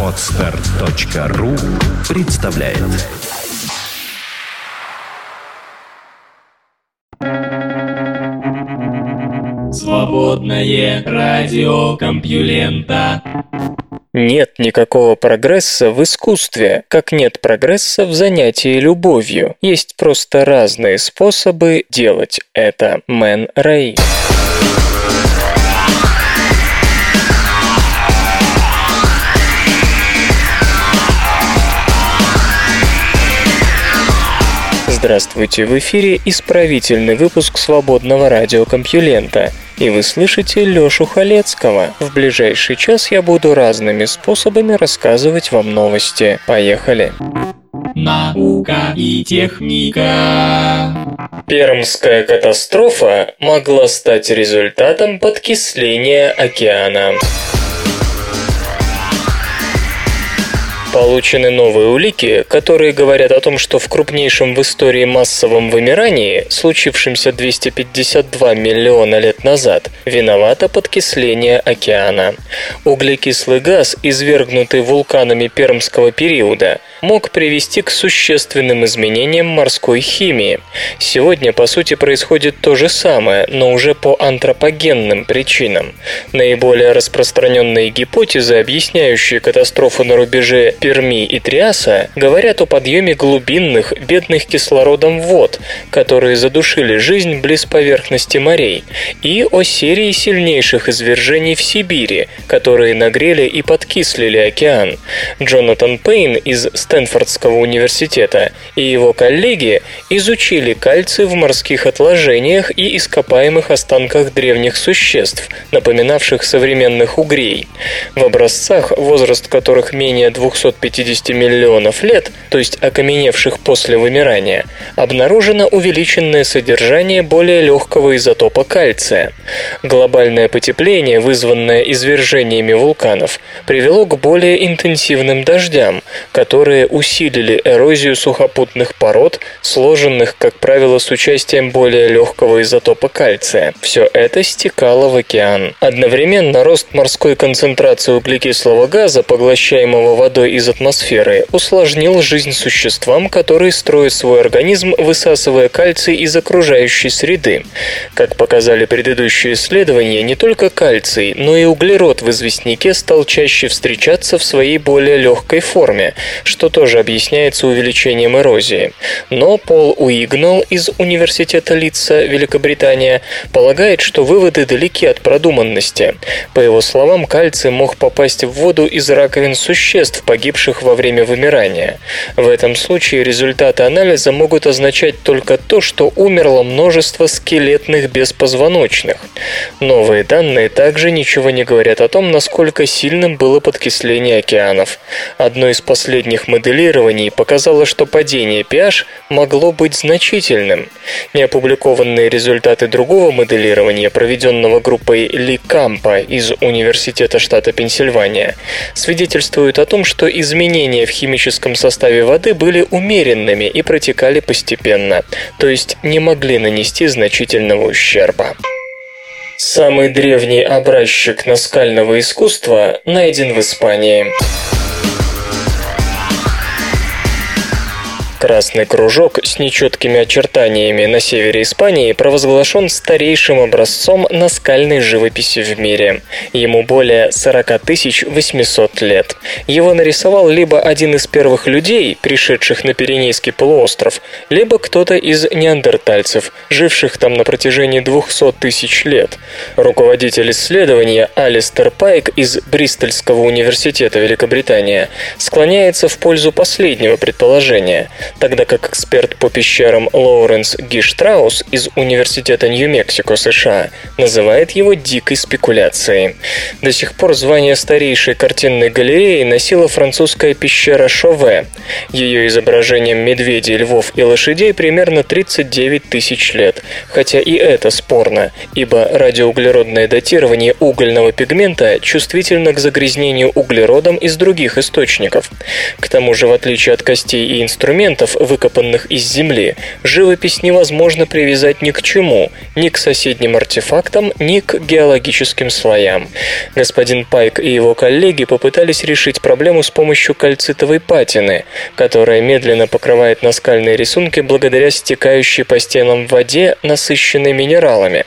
Отстар.ру представляет Свободное радио Компьюлента нет никакого прогресса в искусстве, как нет прогресса в занятии любовью. Есть просто разные способы делать это. Мэн Рэй. Здравствуйте, в эфире исправительный выпуск свободного радиокомпьюлента. И вы слышите Лёшу Халецкого. В ближайший час я буду разными способами рассказывать вам новости. Поехали! Наука и техника. Пермская катастрофа могла стать результатом подкисления океана. Получены новые улики, которые говорят о том, что в крупнейшем в истории массовом вымирании, случившемся 252 миллиона лет назад, виновато подкисление океана. Углекислый газ, извергнутый вулканами пермского периода, мог привести к существенным изменениям морской химии. Сегодня, по сути, происходит то же самое, но уже по антропогенным причинам. Наиболее распространенные гипотезы, объясняющие катастрофу на рубеже Перми и Триаса говорят о подъеме глубинных, бедных кислородом вод, которые задушили жизнь близ поверхности морей, и о серии сильнейших извержений в Сибири, которые нагрели и подкислили океан. Джонатан Пейн из Стэнфордского университета и его коллеги изучили кальций в морских отложениях и ископаемых останках древних существ, напоминавших современных угрей. В образцах, возраст которых менее 200 250 миллионов лет, то есть окаменевших после вымирания, обнаружено увеличенное содержание более легкого изотопа кальция. Глобальное потепление, вызванное извержениями вулканов, привело к более интенсивным дождям, которые усилили эрозию сухопутных пород, сложенных, как правило, с участием более легкого изотопа кальция. Все это стекало в океан. Одновременно рост морской концентрации углекислого газа, поглощаемого водой из атмосферы, усложнил жизнь существам, которые строят свой организм, высасывая кальций из окружающей среды. Как показали предыдущие исследования, не только кальций, но и углерод в известняке стал чаще встречаться в своей более легкой форме, что тоже объясняется увеличением эрозии. Но Пол Уигнал из Университета Литца, Великобритания, полагает, что выводы далеки от продуманности. По его словам, кальций мог попасть в воду из раковин существ, погибших во время вымирания. В этом случае результаты анализа могут означать только то, что умерло множество скелетных беспозвоночных. Новые данные также ничего не говорят о том, насколько сильным было подкисление океанов. Одно из последних моделирований показало, что падение pH могло быть значительным. Неопубликованные результаты другого моделирования, проведенного группой Ли Кампа из Университета штата Пенсильвания, свидетельствуют о том, что изменения в химическом составе воды были умеренными и протекали постепенно, то есть не могли нанести значительного ущерба. Самый древний образчик наскального искусства найден в Испании. Красный кружок с нечеткими очертаниями на севере Испании провозглашен старейшим образцом наскальной живописи в мире. Ему более 40 800 лет. Его нарисовал либо один из первых людей, пришедших на Пиренейский полуостров, либо кто-то из неандертальцев, живших там на протяжении 200 тысяч лет. Руководитель исследования Алистер Пайк из Бристольского университета Великобритания склоняется в пользу последнего предположения – тогда как эксперт по пещерам Лоуренс Гиштраус из Университета Нью-Мексико, США, называет его дикой спекуляцией. До сих пор звание старейшей картинной галереи носила французская пещера Шове. Ее изображением медведей, львов и лошадей примерно 39 тысяч лет, хотя и это спорно, ибо радиоуглеродное датирование угольного пигмента чувствительно к загрязнению углеродом из других источников. К тому же, в отличие от костей и инструментов, фрагментов, выкопанных из земли, живопись невозможно привязать ни к чему, ни к соседним артефактам, ни к геологическим слоям. Господин Пайк и его коллеги попытались решить проблему с помощью кальцитовой патины, которая медленно покрывает наскальные рисунки благодаря стекающей по стенам воде, насыщенной минералами.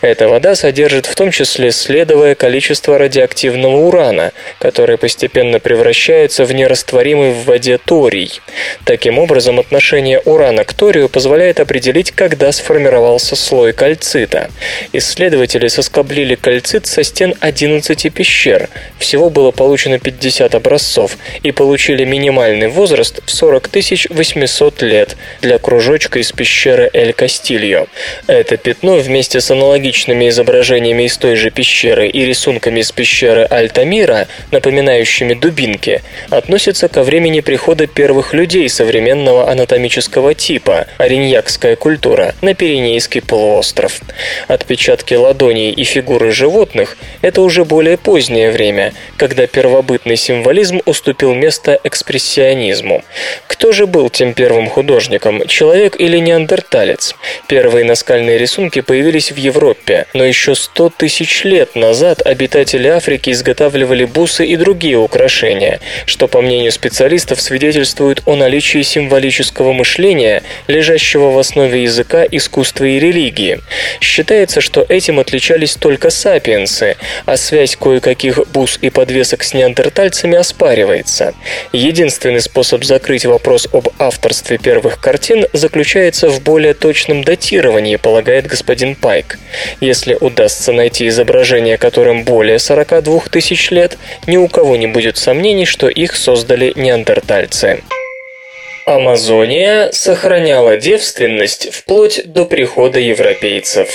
Эта вода содержит в том числе следовое количество радиоактивного урана, который постепенно превращается в нерастворимый в воде торий. Таким образом, отношение урана к торию позволяет определить, когда сформировался слой кальцита. Исследователи соскоблили кальцит со стен 11 пещер. Всего было получено 50 образцов и получили минимальный возраст в 40 800 лет для кружочка из пещеры Эль Кастильо. Это пятно вместе с аналогичными изображениями из той же пещеры и рисунками из пещеры Альтамира, напоминающими дубинки, относится ко времени прихода первых людей современного анатомического типа, ориньякская культура, на Пиренейский полуостров. Отпечатки ладоней и фигуры животных – это уже более позднее время, когда первобытный символизм уступил место экспрессионизму. Кто же был тем первым художником, человек или неандерталец? Первые наскальные рисунки появились в Европе, но еще 100 тысяч лет назад обитатели Африки изготавливали бусы и другие украшения, что, по мнению специалистов, свидетельствует о наличии символического мышления, лежащего в основе языка, искусства и религии. Считается, что этим отличались только сапиенсы, а связь кое-каких бус и подвесок с неандертальцами оспаривается. Единственный способ закрыть вопрос об авторстве первых картин заключается в более точном датировании, полагает господин Пайк. Если удастся найти изображение, которым более 42 тысяч лет, ни у кого не будет сомнений, что их создали неандертальцы. Амазония сохраняла девственность вплоть до прихода европейцев.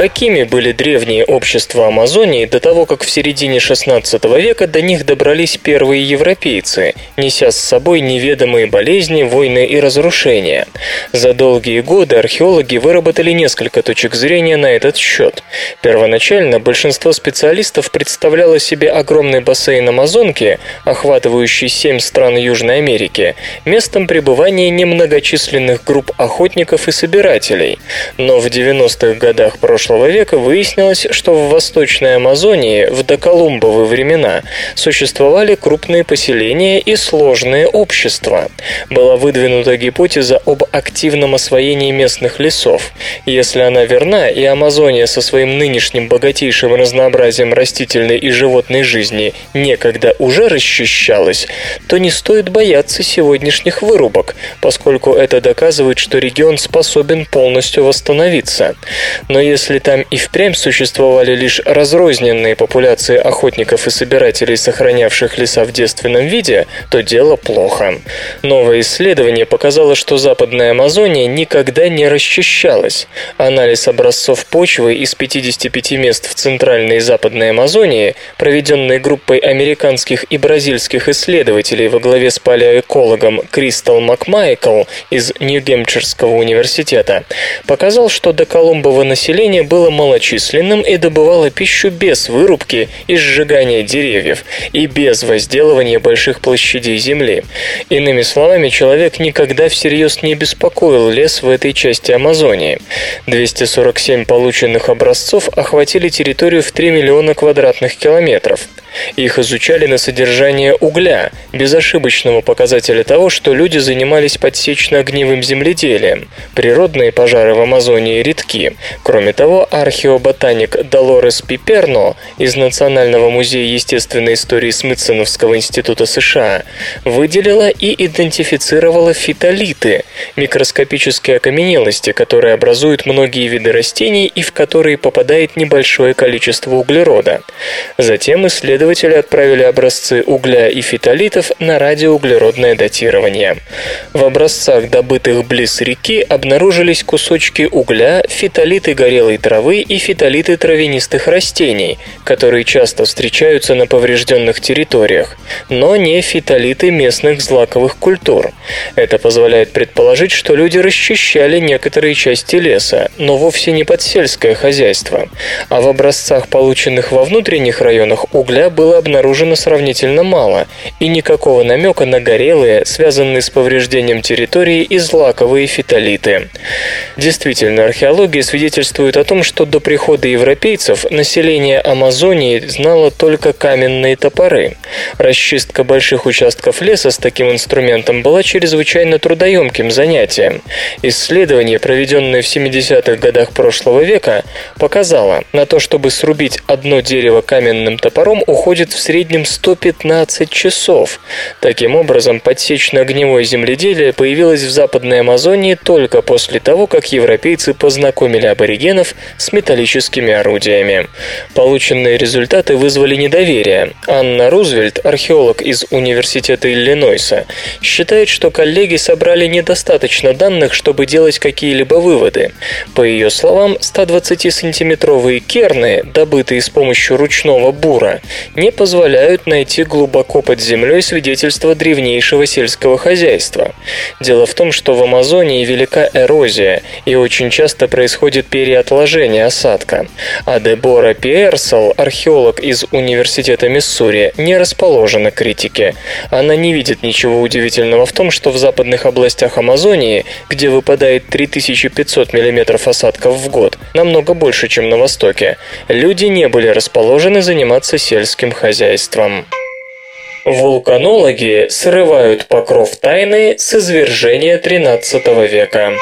Какими были древние общества Амазонии до того, как в середине XVI века до них добрались первые европейцы, неся с собой неведомые болезни, войны и разрушения? За долгие годы археологи выработали несколько точек зрения на этот счет. Первоначально большинство специалистов представляло себе огромный бассейн Амазонки, охватывающий семь стран Южной Америки, местом пребывания немногочисленных групп охотников и собирателей. Но в 90-х годах прошлого прошлого века выяснилось, что в Восточной Амазонии в доколумбовые времена существовали крупные поселения и сложные общества. Была выдвинута гипотеза об активном освоении местных лесов. Если она верна, и Амазония со своим нынешним богатейшим разнообразием растительной и животной жизни некогда уже расчищалась, то не стоит бояться сегодняшних вырубок, поскольку это доказывает, что регион способен полностью восстановиться. Но если там и впрямь существовали лишь разрозненные популяции охотников и собирателей, сохранявших леса в девственном виде, то дело плохо. Новое исследование показало, что Западная Амазония никогда не расчищалась. Анализ образцов почвы из 55 мест в Центральной и Западной Амазонии, проведенный группой американских и бразильских исследователей во главе с палеоэкологом Кристал Макмайкл из Нью-Гемпширского университета, показал, что до Колумбова население было малочисленным и добывало пищу без вырубки и сжигания деревьев и без возделывания больших площадей земли. Иными словами, человек никогда всерьез не беспокоил лес в этой части Амазонии. 247 полученных образцов охватили территорию в 3 миллиона квадратных километров. Их изучали на содержание угля, безошибочного показателя того, что люди занимались подсечно-огневым земледелием. Природные пожары в Амазонии редки. Кроме того, археоботаник Долорес Пиперно из Национального музея естественной истории Смитсоновского института США выделила и идентифицировала фитолиты – микроскопические окаменелости, которые образуют многие виды растений и в которые попадает небольшое количество углерода. Затем исследователи отправили образцы угля и фитолитов на радиоуглеродное датирование. В образцах, добытых близ реки, обнаружились кусочки угля, фитолиты горелой травы и фитолиты травянистых растений, которые часто встречаются на поврежденных территориях, но не фитолиты местных злаковых культур. Это позволяет предположить, что люди расчищали некоторые части леса, но вовсе не под сельское хозяйство. А в образцах, полученных во внутренних районах угля, было обнаружено сравнительно мало, и никакого намека на горелые, связанные с повреждением территории и злаковые фитолиты. Действительно, археология свидетельствует о том, что до прихода европейцев население Амазонии знало только каменные топоры. Расчистка больших участков леса с таким инструментом была чрезвычайно трудоемким занятием. Исследование, проведенное в 70-х годах прошлого века, показало, на то, чтобы срубить одно дерево каменным топором, уходит в среднем 115 часов. Таким образом, подсечно-огневое земледелие появилось в Западной Амазонии только после того, как европейцы познакомили аборигенов с металлическими орудиями. Полученные результаты вызвали недоверие. Анна Рузвельт, археолог из Университета Иллинойса, считает, что коллеги собрали недостаточно данных, чтобы делать какие-либо выводы. По ее словам, 120-сантиметровые керны, добытые с помощью ручного бура, не позволяют найти глубоко под землей свидетельства древнейшего сельского хозяйства. Дело в том, что в Амазонии велика эрозия, и очень часто происходит переотложение осадка. А Дебора Пиерсел, археолог из Университета Миссури, не расположена к критике. Она не видит ничего удивительного в том, что в западных областях Амазонии, где выпадает 3500 мм осадков в год, намного больше, чем на Востоке, люди не были расположены заниматься сельским хозяйством. Вулканологи срывают покров тайны с извержения XIII века.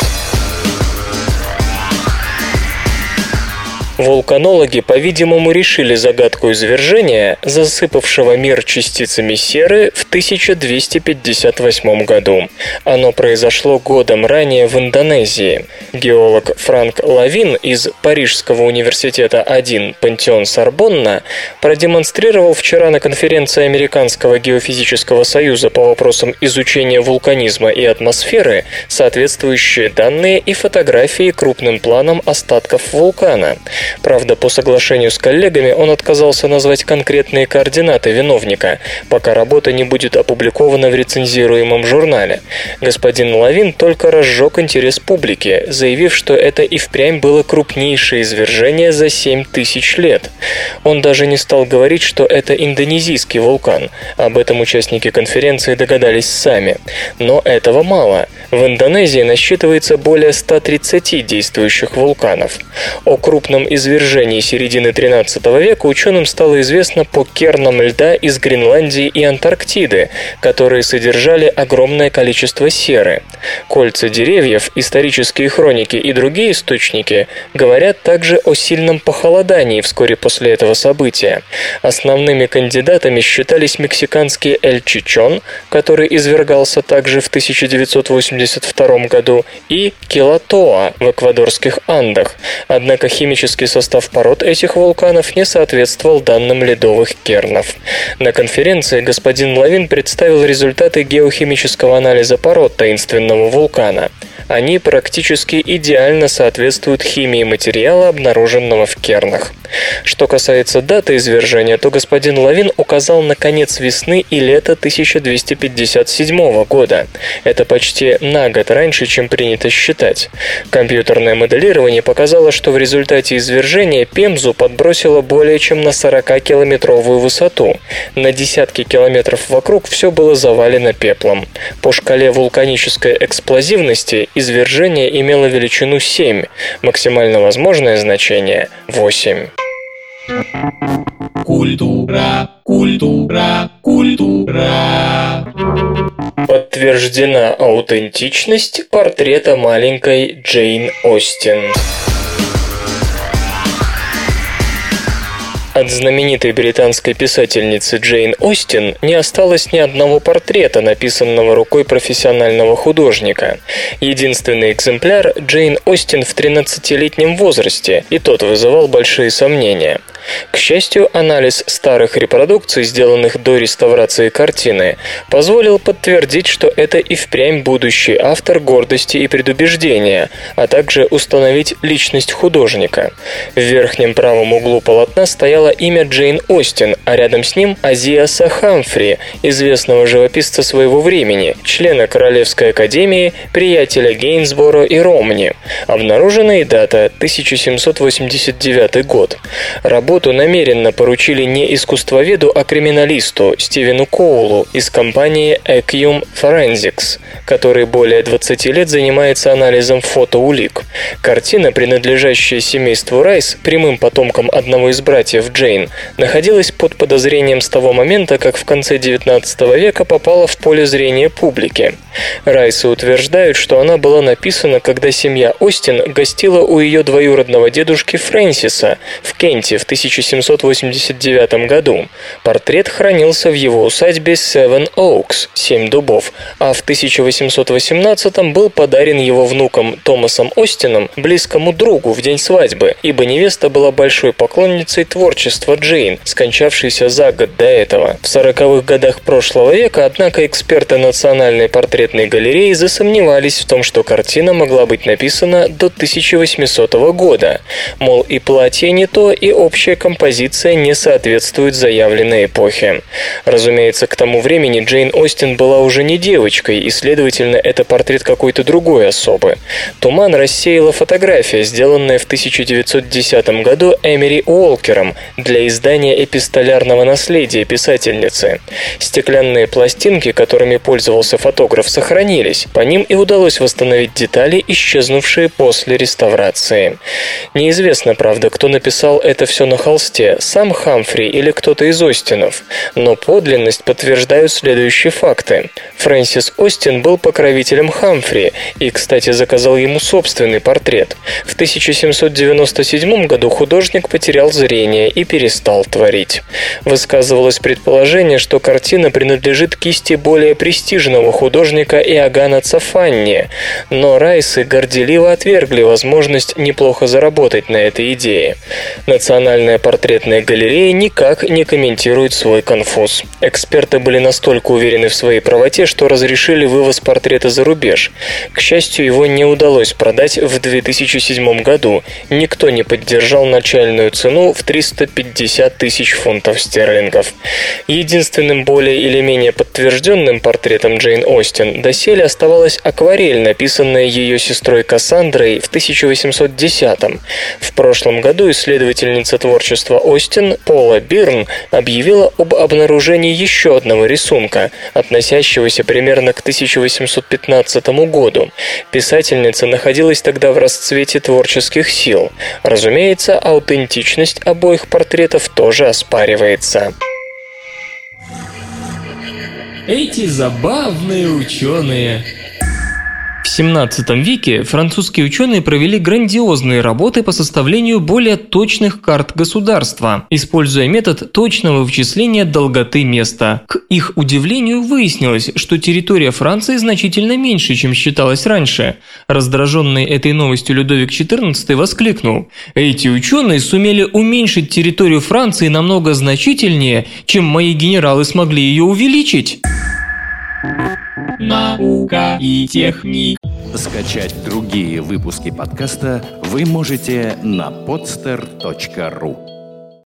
Вулканологи, по-видимому, решили загадку извержения, засыпавшего мир частицами серы в 1258 году. Оно произошло годом ранее в Индонезии. Геолог Франк Лавин из Парижского университета 1 Пантеон Сорбонна продемонстрировал вчера на конференции Американского геофизического союза по вопросам изучения вулканизма и атмосферы соответствующие данные и фотографии крупным планом остатков вулкана. Правда, по соглашению с коллегами он отказался назвать конкретные координаты виновника, пока работа не будет опубликована в рецензируемом журнале. Господин Лавин только разжег интерес публики, заявив, что это и впрямь было крупнейшее извержение за 7 тысяч лет. Он даже не стал говорить, что это индонезийский вулкан. Об этом участники конференции догадались сами. Но этого мало. В Индонезии насчитывается более 130 действующих вулканов. О крупном извержении середины 13 века ученым стало известно по кернам льда из Гренландии и Антарктиды, которые содержали огромное количество серы. Кольца деревьев, исторические хроники и другие источники говорят также о сильном похолодании вскоре после этого события. Основными кандидатами считались мексиканский Эль Чичон, который извергался также в 1982 году, и Килатоа в эквадорских Андах. Однако химический состав пород этих вулканов не соответствовал данным ледовых кернов. На конференции господин Лавин представил результаты геохимического анализа пород таинственного вулкана. Они практически идеально соответствуют химии материала, обнаруженного в кернах. Что касается даты извержения, то господин Лавин указал на конец весны и лета 1257 года. Это почти на год раньше, чем принято считать. Компьютерное моделирование показало, что в результате извержения Пемзу подбросило более чем на 40-километровую высоту. На десятки километров вокруг все было завалено пеплом. По шкале вулканической эксплозивности извержение имело величину 7, максимально возможное значение 8. Культура, культура, культура. Подтверждена аутентичность портрета маленькой Джейн Остин. От знаменитой британской писательницы Джейн Остин не осталось ни одного портрета, написанного рукой профессионального художника. Единственный экземпляр Джейн Остин в 13-летнем возрасте, и тот вызывал большие сомнения. К счастью, анализ старых репродукций, сделанных до реставрации картины, позволил подтвердить, что это и впрямь будущий автор гордости и предубеждения, а также установить личность художника. В верхнем правом углу полотна стояло имя Джейн Остин, а рядом с ним Азиаса Хамфри, известного живописца своего времени, члена Королевской академии, приятеля Гейнсборо и Ромни. Обнаружена и дата 1789 год. Работа работу намеренно поручили не искусствоведу, а криминалисту Стивену Коулу из компании Ecum Forensics, который более 20 лет занимается анализом фотоулик. Картина, принадлежащая семейству Райс, прямым потомкам одного из братьев Джейн, находилась под подозрением с того момента, как в конце 19 века попала в поле зрения публики. Райсы утверждают, что она была написана, когда семья Остин гостила у ее двоюродного дедушки Фрэнсиса в Кенте в 1789 году. Портрет хранился в его усадьбе Seven Oaks, Семь дубов, а в 1818 был подарен его внуком Томасом Остином, близкому другу в день свадьбы, ибо невеста была большой поклонницей творчества Джейн, скончавшейся за год до этого. В 40-х годах прошлого века, однако, эксперты Национальной портретной галереи засомневались в том, что картина могла быть написана до 1800 года. Мол, и платье не то, и общая композиция не соответствует заявленной эпохе. Разумеется, к тому времени Джейн Остин была уже не девочкой, и, следовательно, это портрет какой-то другой особы. Туман рассеяла фотография, сделанная в 1910 году Эмери Уолкером для издания эпистолярного наследия писательницы. Стеклянные пластинки, которыми пользовался фотограф, сохранились. По ним и удалось восстановить детали, исчезнувшие после реставрации. Неизвестно, правда, кто написал это все на холсте, сам Хамфри или кто-то из Остинов. Но подлинность подтверждают следующие факты. Фрэнсис Остин был покровителем Хамфри и, кстати, заказал ему собственный портрет. В 1797 году художник потерял зрение и перестал творить. Высказывалось предположение, что картина принадлежит кисти более престижного художника Иоганна Цафанни, но Райсы горделиво отвергли возможность неплохо заработать на этой идее. Национальная портретная галерея никак не комментирует свой конфуз. Эксперты были настолько уверены в своей правоте, что разрешили вывоз портрета за рубеж. К счастью, его не удалось продать в 2007 году. Никто не поддержал начальную цену в 350 тысяч фунтов стерлингов. Единственным более или менее подтвержденным портретом Джейн Остин доселе оставалась акварель, написанная ее сестрой Кассандрой в 1810 -м. В прошлом году исследовательница творчества Остин Пола Бирн объявила об обнаружении еще одного рисунка, относящегося примерно к 1815 году. Писательница находилась тогда в расцвете творческих сил. Разумеется, аутентичность обоих портретов тоже оспаривается. Эти забавные ученые. В 17 веке французские ученые провели грандиозные работы по составлению более точных карт государства, используя метод точного вычисления долготы места. К их удивлению выяснилось, что территория Франции значительно меньше, чем считалось раньше. Раздраженный этой новостью Людовик XIV воскликнул «Эти ученые сумели уменьшить территорию Франции намного значительнее, чем мои генералы смогли ее увеличить». Наука и техника. Скачать другие выпуски подкаста вы можете на podster.ru